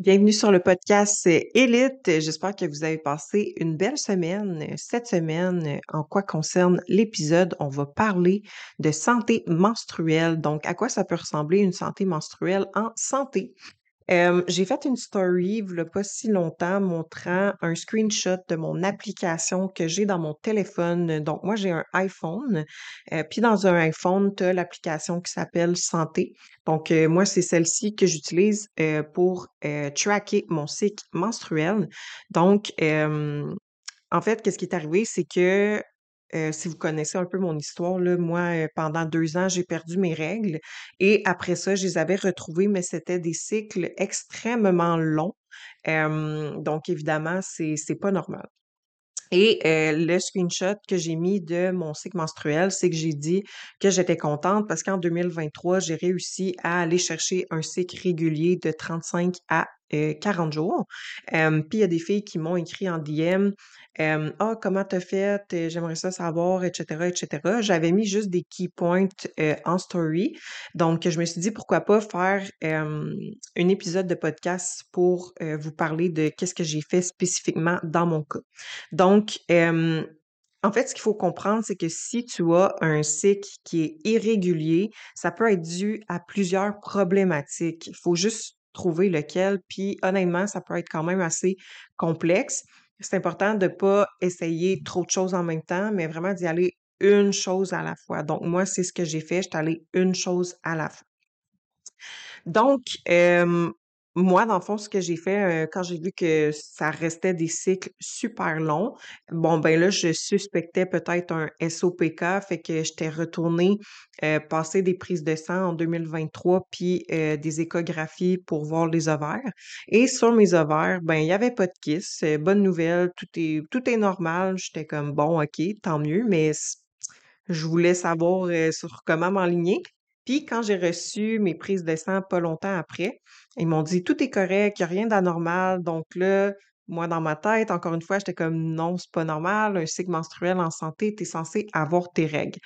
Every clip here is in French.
Bienvenue sur le podcast Élite. J'espère que vous avez passé une belle semaine. Cette semaine, en quoi concerne l'épisode, on va parler de santé menstruelle. Donc, à quoi ça peut ressembler une santé menstruelle en santé? Euh, j'ai fait une story il pas si longtemps montrant un screenshot de mon application que j'ai dans mon téléphone. Donc, moi, j'ai un iPhone. Euh, puis dans un iPhone, tu as l'application qui s'appelle Santé. Donc, euh, moi, c'est celle-ci que j'utilise pour tracker mon cycle menstruel. Donc, en fait, qu'est-ce qui est arrivé, c'est que si vous connaissez un peu mon histoire, là, moi, pendant deux ans, j'ai perdu mes règles et après ça, je les avais retrouvées, mais c'était des cycles extrêmement longs. donc, évidemment, c'est c'est pas normal. Et le screenshot que j'ai mis de mon cycle menstruel, c'est que j'ai dit que j'étais contente parce qu'en 2023, j'ai réussi à aller chercher un cycle régulier de 35 à 40 jours. puis il y a des filles qui m'ont écrit en DM Ah, comment t'as fait? J'aimerais ça savoir, etc., etc. J'avais mis juste des key points en story. Donc, je me suis dit pourquoi pas faire un épisode de podcast pour vous parler de qu'est-ce que j'ai fait spécifiquement dans mon cas. Donc, en fait, ce qu'il faut comprendre, c'est que si tu as un cycle qui est irrégulier, ça peut être dû à plusieurs problématiques. Il faut juste trouver lequel. Puis honnêtement, ça peut être quand même assez complexe. C'est important de ne pas essayer trop de choses en même temps, mais vraiment d'y aller une chose à la fois. Donc, moi, c'est ce que j'ai fait. Je suis allée une chose à la fois. Donc, moi, dans le fond, ce que j'ai fait, quand j'ai vu que ça restait des cycles super longs, bon, ben là, je suspectais peut-être un SOPK, fait que j'étais retournée passer des prises de sang en 2023, puis des échographies pour voir les ovaires. Et sur mes ovaires, ben, il y avait pas de kiss. bonne nouvelle, tout est tout est normal. J'étais comme: «Bon, OK, tant mieux», mais je voulais savoir, sur comment m'enligner. Puis quand j'ai reçu mes prises de sang pas longtemps après, ils m'ont dit: «Tout est correct, il y a rien d'anormal». Donc là, moi, dans ma tête, encore une fois, j'étais comme: «Non, c'est pas normal, un cycle menstruel en santé, tu es censé avoir tes règles».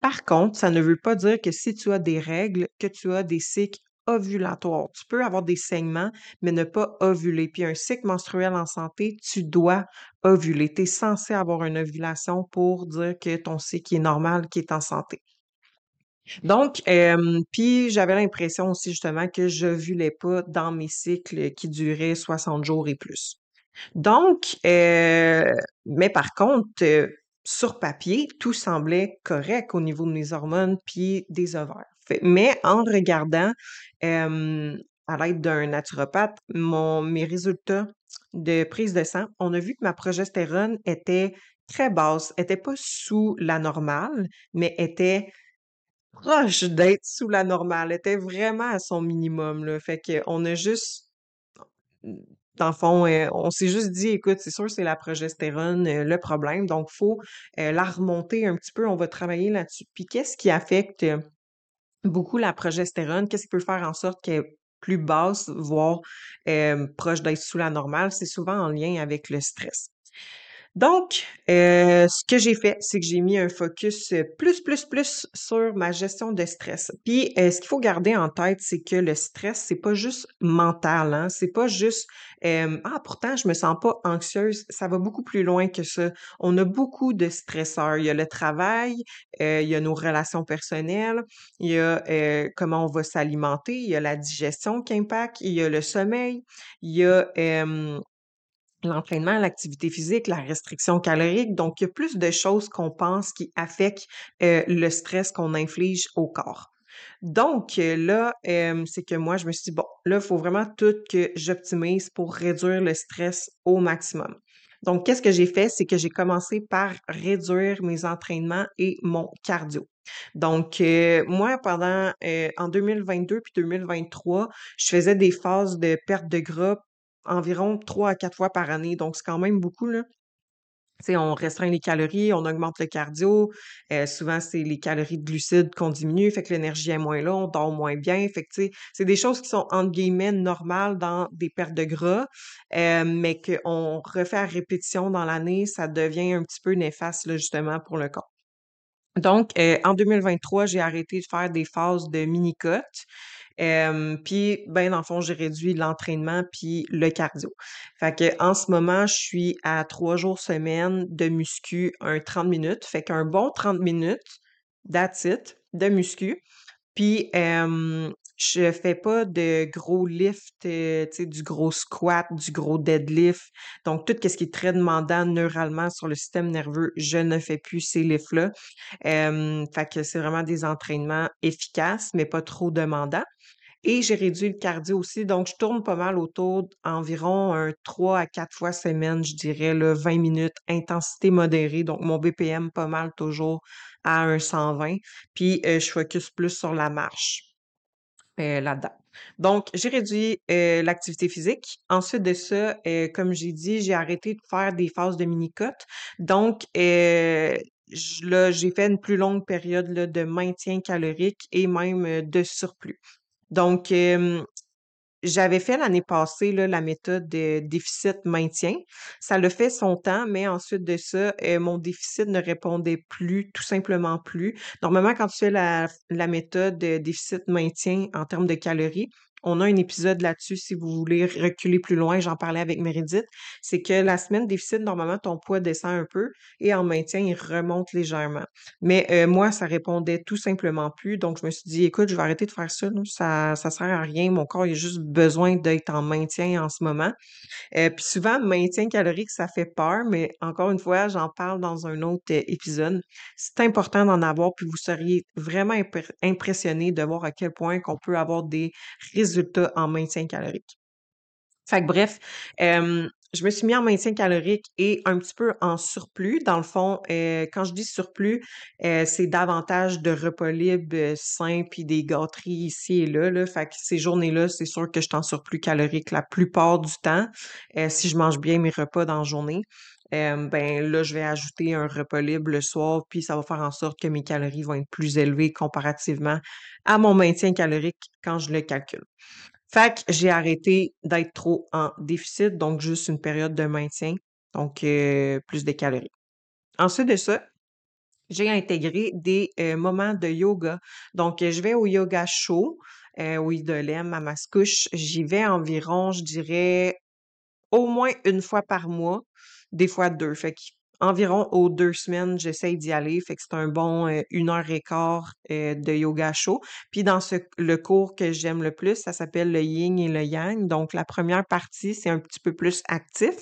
Par contre, ça ne veut pas dire que si tu as des règles, que tu as des cycles ovulatoires. Tu peux avoir des saignements, mais ne pas ovuler. Puis un cycle menstruel en santé, tu dois ovuler. Tu es censé avoir une ovulation pour dire que ton cycle est normal, qui est en santé. Donc, puis j'avais l'impression aussi justement que je j'ovulais pas dans mes cycles qui duraient 60 jours et plus. Donc, mais par contre, sur papier, tout semblait correct au niveau de mes hormones puis des ovaires. mais en regardant, à l'aide d'un naturopathe, mon mes résultats de prise de sang, on a vu que ma progestérone était très basse, était pas sous la normale, mais était proche d'être sous la normale. Elle était vraiment à son minimum, là. Fait qu'on a juste dans le fond, euh, on s'est juste dit: «Écoute, c'est sûr, c'est la progestérone, euh, le problème, donc faut, euh, la remonter un petit peu, on va travailler là-dessus». Puis qu'est-ce qui affecte, beaucoup la progestérone? Qu'est-ce qui peut faire en sorte qu'elle est plus basse, voire, proche d'être sous la normale? C'est souvent en lien avec le stress. Donc, euh, ce que j'ai fait, c'est que j'ai mis un focus plus, plus, plus sur ma gestion de stress. Puis, euh, ce qu'il faut garder en tête, c'est que le stress, c'est pas juste mental, hein. C'est pas juste ah pourtant je me sens pas anxieuse. Ça va beaucoup plus loin que ça. On a beaucoup de stresseurs. Il y a le travail, euh, il y a nos relations personnelles, il y a comment on va s'alimenter, il y a la digestion qui impacte, il y a le sommeil, il y a l'entraînement, l'activité physique, la restriction calorique. Donc, il y a plus de choses qu'on pense qui affectent euh, le stress qu'on inflige au corps. Donc, euh, là, c'est que moi, je me suis dit, bon, là, il faut vraiment tout que j'optimise pour réduire le stress au maximum. Donc, qu'est-ce que j'ai fait? C'est que j'ai commencé par réduire mes entraînements et mon cardio. Donc, euh, moi, pendant en 2022 puis 2023, je faisais des phases de perte de gras environ 3 à 4 fois par année, donc c'est quand même beaucoup, là. on restreint les calories, on augmente le cardio. Euh, souvent, c'est les calories de glucides qu'on diminue, fait que l'énergie est moins là, on dort moins bien. Fait c'est des choses qui sont, entre guillemets, normales dans des pertes de gras, euh, mais qu'on refait à répétition dans l'année, ça devient un petit peu néfaste, justement, pour le corps. Donc, euh, en 2023, j'ai arrêté de faire des phases de puis, ben, dans le fond, j'ai réduit l'entraînement puis le cardio. Fait que en ce moment, je suis à trois jours semaine de muscu, un 30 minutes. Fait qu'un bon 30 minutes, that's it, de muscu. Puis, je fais pas de gros lift, euh, tu sais, du gros squat, du gros deadlift. Donc, tout ce qui est très demandant neuralement sur le système nerveux, je ne fais plus ces lifts-là. fait que c'est vraiment des entraînements efficaces, mais pas trop demandants. Et j'ai réduit le cardio aussi, donc je tourne pas mal autour d'environ un 3 à 4 fois semaine, je dirais, là, 20 minutes, intensité modérée. Donc, mon BPM pas mal toujours à un 120. Puis, euh, je focus plus sur la marche. Euh, là-dedans. Donc, j'ai réduit euh, l'activité physique. Ensuite de ça, euh, comme j'ai dit, j'ai arrêté de faire des phases de mini-cotes. Donc, là, j'ai fait une plus longue période là, de maintien calorique et même de surplus. Donc, j'avais fait l'année passée la méthode de déficit-maintien. Ça le fait son temps, mais ensuite de ça, euh, mon déficit ne répondait plus, tout simplement plus. Normalement, quand tu fais la, la méthode de déficit-maintien en termes de calories, on a un épisode là-dessus si vous voulez reculer plus loin. J'en parlais avec Meredith. C'est que la semaine déficit, normalement, ton poids descend un peu et en maintien, il remonte légèrement. Mais euh, moi, ça répondait tout simplement plus. Donc, je me suis dit, écoute, je vais arrêter de faire ça. Ça, ça sert à rien. Mon corps, il a juste besoin d'être en maintien en ce moment. Euh, puis souvent, maintien calorique, ça fait peur, mais encore une fois, j'en parle dans un autre euh, épisode. C'est important d'en avoir, puis vous seriez vraiment impressionné de voir à quel point qu'on peut avoir des résultats en maintien calorique. Fait que bref, je me suis mis en maintien calorique et un petit peu en surplus. Dans le fond, euh, quand je dis surplus, euh, c'est davantage de repas libres euh, sains puis des gâteries ici et là, là. Fait que ces journées-là, c'est sûr que je suis en surplus calorique la plupart du temps. si je mange bien mes repas dans la journée, ben là, je vais ajouter un repas libre le soir, puis ça va faire en sorte que mes calories vont être plus élevées comparativement à mon maintien calorique quand je le calcule. Fait que j'ai arrêté d'être trop en déficit, donc juste une période de maintien, donc plus de calories. Ensuite de ça, j'ai intégré des moments de yoga. Donc, je vais au yoga chaud, au Idolem, à Mascouche. J'y vais environ, je dirais, au moins une fois par mois, des fois deux. Fait environ aux deux semaines, j'essaye d'y aller. Fait que c'est un bon euh, une heure et quart euh, de yoga chaud. Puis dans le cours que j'aime le plus, ça s'appelle le yin et le yang. Donc la première partie, c'est un petit peu plus actif.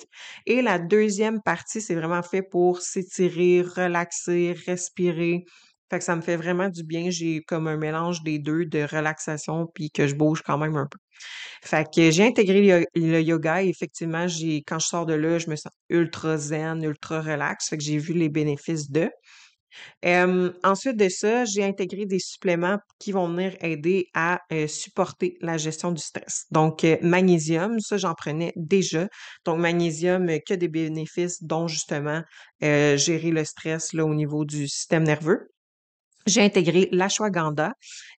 Et la deuxième partie, c'est vraiment fait pour s'étirer, relaxer, respirer. Fait que ça me fait vraiment du bien. J'ai comme un mélange des deux de relaxation puis que je bouge quand même un peu. Fait que j'ai intégré le, yoga et effectivement, j'ai quand je sors de là, je me sens ultra zen, ultra relax. Fait que j'ai vu les bénéfices de. ensuite de ça, j'ai intégré des suppléments qui vont venir aider à euh, supporter la gestion du stress. Donc, euh, magnésium, ça, j'en prenais déjà. Donc, magnésium, euh, que des bénéfices, dont justement gérer le stress là, au niveau du système nerveux. J'ai intégré l'ashwagandha.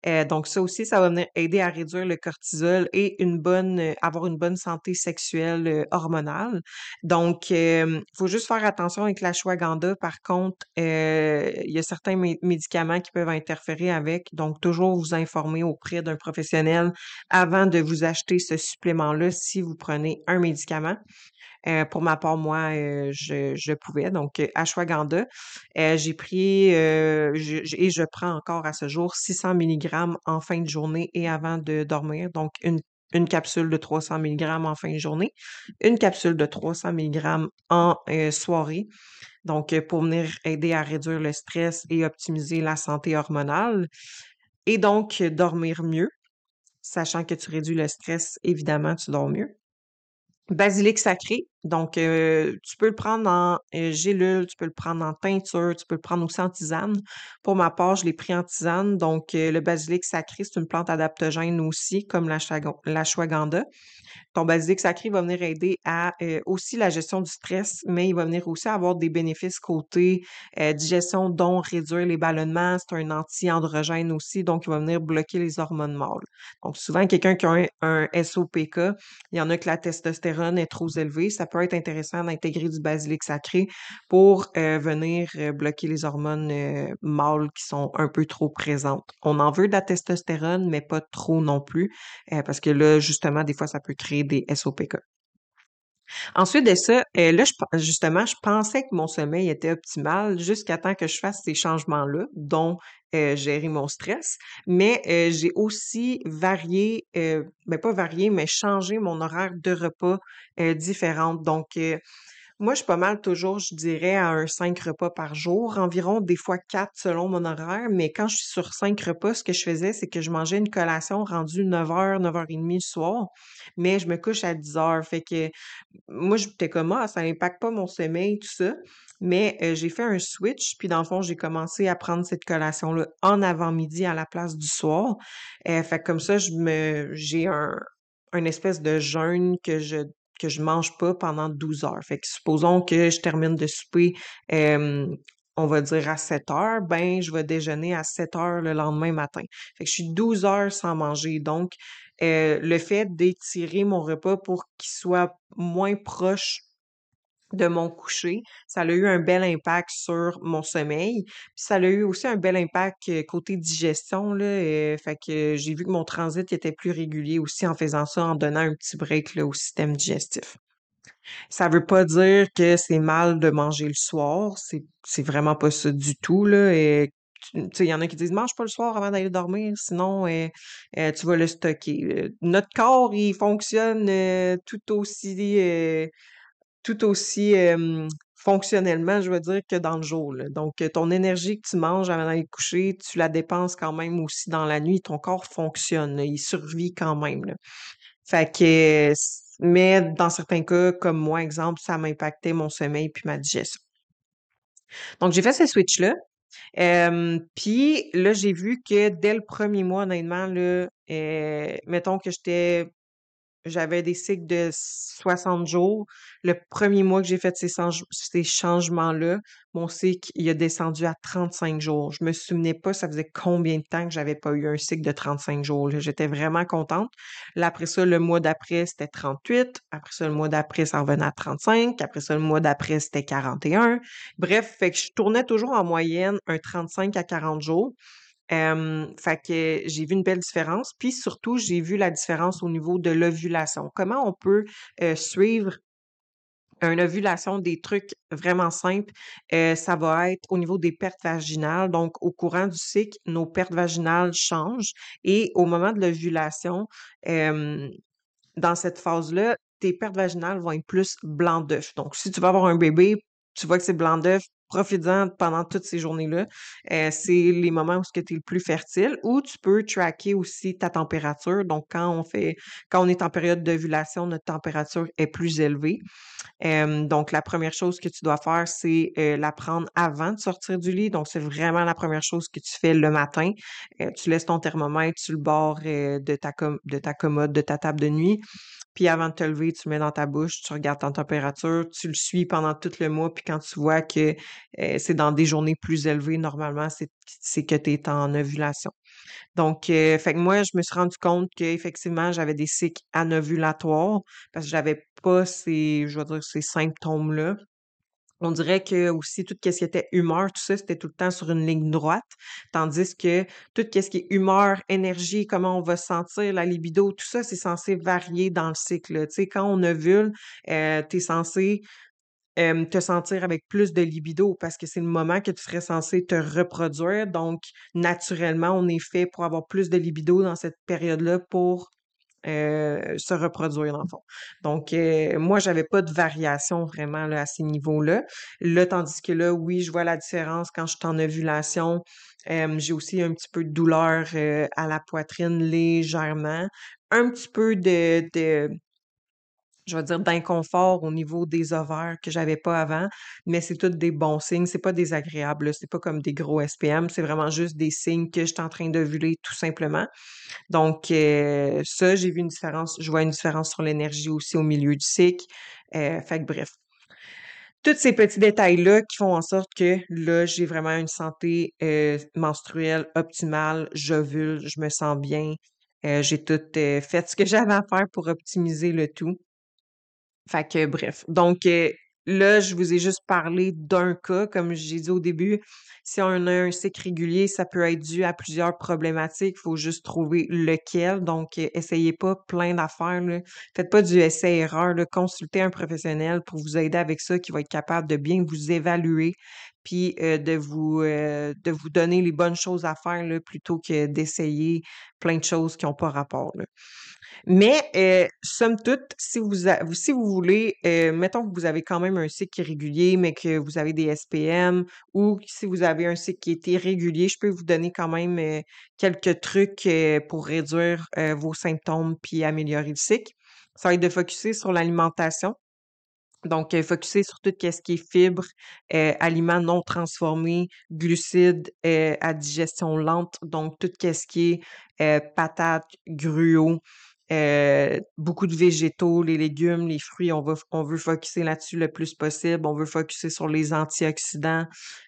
Euh, donc ça aussi, ça va venir aider à réduire le cortisol et euh, avoir une bonne santé sexuelle euh, hormonale. Donc, il faut juste faire attention avec l'ashwagandha. Par contre, il y a certains médicaments qui peuvent interférer avec. Donc, toujours vous informer auprès d'un professionnel avant de vous acheter ce supplément-là si vous prenez un médicament. Euh, pour ma part, moi, euh, je, pouvais. Donc, euh, ashwagandha, j'ai pris et je prends encore à ce jour 600 mg en fin de journée et avant de dormir. Donc, une, une capsule de 300 mg en fin de journée, une capsule de 300 mg en soirée. Donc, pour venir aider à réduire le stress et optimiser la santé hormonale. Et donc, dormir mieux, sachant que tu réduis le stress, évidemment, tu dors mieux. Basilic sacré, donc tu peux le prendre en gélule, tu peux le prendre en teinture, tu peux le prendre aussi en tisane. Pour ma part, je l'ai pris en tisane, donc le basilic sacré, c'est une plante adaptogène aussi, comme la l'ashwagandha. Ton basilic sacré va venir aider à aussi la gestion du stress, mais il va venir aussi avoir des bénéfices côté digestion, dont réduire les ballonnements. C'est un anti-androgène aussi, donc il va venir bloquer les hormones mâles. Donc souvent, quelqu'un qui a un, SOPK, il y en a que la testostérone testostérone est trop élevée, ça peut être intéressant d'intégrer du basilic sacré pour euh, venir euh, bloquer les hormones euh, mâles qui sont un peu trop présentes. On en veut de la testostérone, mais pas trop non plus, parce que là, justement, des fois, ça peut créer des SOPK. Ensuite de ça, euh, là, justement, je pensais que mon sommeil était optimal jusqu'à temps que je fasse ces changements-là, dont euh, gérer mon stress. Mais euh, j'ai aussi varié, euh, ben pas varié, mais changé mon horaire de repas différente. Donc, moi, je suis pas mal toujours, je dirais, à un 5 repas par jour, environ des fois 4 selon mon horaire, mais quand je suis sur 5 repas, ce que je faisais, c'est que je mangeais une collation rendue 9h, 9h30 le soir, mais je me couche à 10h. Fait que moi, j'étais comme, ah, ça n'impacte pas mon sommeil, tout ça. Mais euh, j'ai fait un switch, puis dans le fond, j'ai commencé à prendre cette collation-là en avant-midi à la place du soir. Euh, fait que comme ça, je me j'ai un, un espèce de jeûne que je que je mange pas pendant 12 heures. Fait que supposons que je termine de souper, on va dire à 7 heures, ben je vais déjeuner à 7 heures le lendemain matin. Fait que je suis 12 heures sans manger. Donc, euh, le fait d'étirer mon repas pour qu'il soit moins proche de mon coucher. Ça a eu un bel impact sur mon sommeil. Ça a eu aussi un bel impact euh, côté digestion. Là, euh, fait que j'ai vu que mon transit était plus régulier aussi en faisant ça, en donnant un petit break là, au système digestif. Ça veut pas dire que c'est mal de manger le soir. C'est, vraiment pas ça du tout. Là. Et, sais, il y en a qui disent mange pas le soir avant d'aller dormir, sinon euh, tu vas le stocker. Notre corps, il fonctionne tout aussi tout aussi fonctionnellement, je veux dire, que dans le jour. Donc, ton énergie que tu manges avant d'aller coucher, tu la dépenses quand même aussi dans la nuit. Ton corps fonctionne, il survit quand même. Fait que, mais dans certains cas, comme moi, exemple, ça m'impactait mon sommeil puis ma digestion. Donc, j'ai fait ce switch-là. puis là, j'ai vu que dès le premier mois, honnêtement, là, euh, mettons que j'étais j'avais des cycles de 60 jours. Le premier mois que j'ai fait ces, ces changements-là, mon cycle, il a descendu à 35 jours. Je me souvenais pas, ça faisait combien de temps que j'avais pas eu un cycle de 35 jours. J'étais vraiment contente. Là, après ça, le mois d'après, c'était 38. Après ça, le mois d'après, ça revenait à 35. Après ça, le mois d'après, c'était 41. Bref, fait que je tournais toujours en moyenne un 35 à 40 jours fait que j'ai vu une belle différence. Puis surtout, j'ai vu la différence au niveau de l'ovulation. Comment on peut suivre une ovulation, des trucs vraiment simples, ça va être au niveau des pertes vaginales. Donc, au courant du cycle, nos pertes vaginales changent. Et au moment de l'ovulation, dans cette phase-là, tes pertes vaginales vont être plus blanc d'œuf. Donc, si tu vas avoir un bébé, tu vois que c'est blanc d'œuf, profites-en pendant toutes ces journées-là. Euh, c'est les moments où tu es le plus fertile ou tu peux tracker aussi ta température. Donc, quand on fait, quand on est en période d'ovulation, notre température est plus élevée. donc, la première chose que tu dois faire, c'est euh, la prendre avant de sortir du lit. Donc, c'est vraiment la première chose que tu fais le matin. Euh, tu laisses ton thermomètre sur le bord de, ta de ta commode, de ta table de nuit. Puis avant de te lever, tu le mets dans ta bouche, tu regardes ta température, tu le suis pendant tout le mois, puis quand tu vois que euh, c'est dans des journées plus élevées, normalement, c'est que tu es en ovulation. Donc, euh, fait que moi, je me suis rendu compte qu'effectivement, j'avais des cycles anovulatoires parce que j'avais pas ces, je veux dire, ces symptômes-là. On dirait que aussi tout ce qui était humeur, tout ça, c'était tout le temps sur une ligne droite. Tandis que tout ce qui est humeur, énergie, comment on va sentir, la libido, tout ça, c'est censé varier dans le cycle. Tu sais, quand on ovule, euh, tu es censé te sentir avec plus de libido parce que c'est le moment que tu serais censé te reproduire. Donc, naturellement, on est fait pour avoir plus de libido dans cette période-là pour euh, se reproduire dans le fond. Donc, euh, moi, j'avais pas de variation vraiment là, à ces niveaux-là. Là, tandis que là, oui, je vois la différence quand je suis en ovulation. j'ai aussi un petit peu de douleur euh, à la poitrine légèrement. Un petit peu de, de je vais dire, d'inconfort au niveau des ovaires que j'avais pas avant, mais c'est tous des bons signes, c'est pas désagréable, c'est pas comme des gros SPM, c'est vraiment juste des signes que je suis en train d'ovuler tout simplement. Donc euh, ça, j'ai vu une différence, je vois une différence sur l'énergie aussi au milieu du cycle. Euh, fait que bref, tous ces petits détails-là qui font en sorte que là, j'ai vraiment une santé euh, menstruelle optimale, j'ovule, je me sens bien, j'ai tout fait ce que j'avais à faire pour optimiser le tout. Fait bref, donc heu, là, je vous ai juste parlé d'un cas, comme j'ai dit au début, si on a un cycle régulier, ça peut être dû à plusieurs problématiques, faut juste trouver lequel, donc heu, essayez pas plein d'affaires. Faites pas du essai-erreur, là, consultez un professionnel pour vous aider avec ça, qui va être capable de bien vous évaluer, puis, heu, de vous, heu, de vous donner les bonnes choses à faire, là, plutôt que d'essayer plein de choses qui ont pas rapport, là. Mais heu, somme toute, si vous si vous voulez, mettons que vous avez quand même un cycle régulier, mais que vous avez des SPM ou si vous avez un cycle qui est irrégulier, je peux vous donner quand même, quelques trucs, pour réduire, vos symptômes puis améliorer le cycle. Ça va être de focuser sur l'alimentation. Donc focuser sur tout qu'est-ce qui est fibres, heu, aliments non transformés, glucides, heu, à digestion lente, donc tout qu'est-ce qui est, heu, patates, gruau, heu, beaucoup de végétaux, les légumes, les fruits, on va on veut focuser là-dessus le plus possible. On veut focuser sur les antioxydants,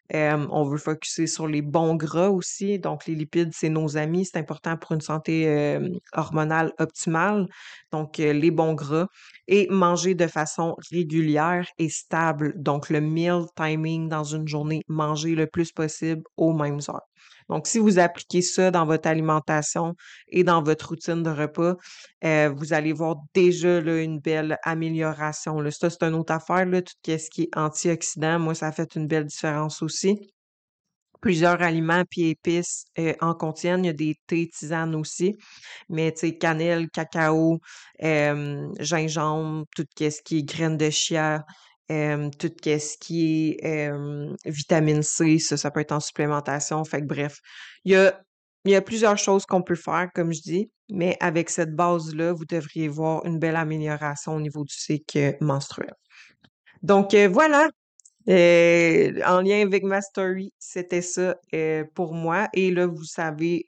hem, on veut focuser sur les bons gras aussi, donc les lipides, c'est nos amis, c'est important pour une santé, hormonale optimale, donc heu, les bons gras. Et manger de façon régulière et stable, donc le meal timing dans une journée, manger le plus possible aux mêmes heures. Donc si vous appliquez ça dans votre alimentation et dans votre routine de repas, heu, vous allez voir déjà, une belle amélioration. Ça, c'est une autre affaire, tout qu'est-ce qui est antioxydants, moi, ça a fait une belle différence aussi. Plusieurs aliments puis épices, heu, en contiennent, il y a des thés, tisanes aussi, mais tu sais, cannelle, cacao, hem, gingembre, tout qu'est-ce qui est graines de chia, tout qu'est-ce qui est, vitamine C, ça, ça peut être en supplémentation, fait que bref, il y a plusieurs choses qu'on peut faire, comme je dis, mais avec cette base-là, vous devriez voir une belle amélioration au niveau du cycle, menstruel. Donc heu, voilà, heu, en lien avec ma story, c'était ça, heu, pour moi et là, vous savez,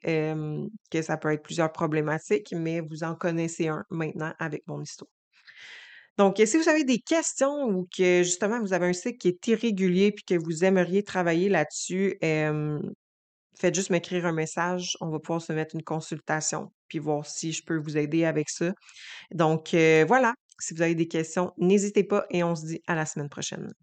que ça peut être plusieurs problématiques, mais vous en connaissez un maintenant avec mon histoire. Donc si vous avez des questions ou que justement vous avez un cycle qui est irrégulier puis que vous aimeriez travailler là-dessus, faites juste m'écrire un message, on va pouvoir se mettre une consultation, puis voir si je peux vous aider avec ça. Donc voilà, si vous avez des questions, n'hésitez pas et on se dit à la semaine prochaine.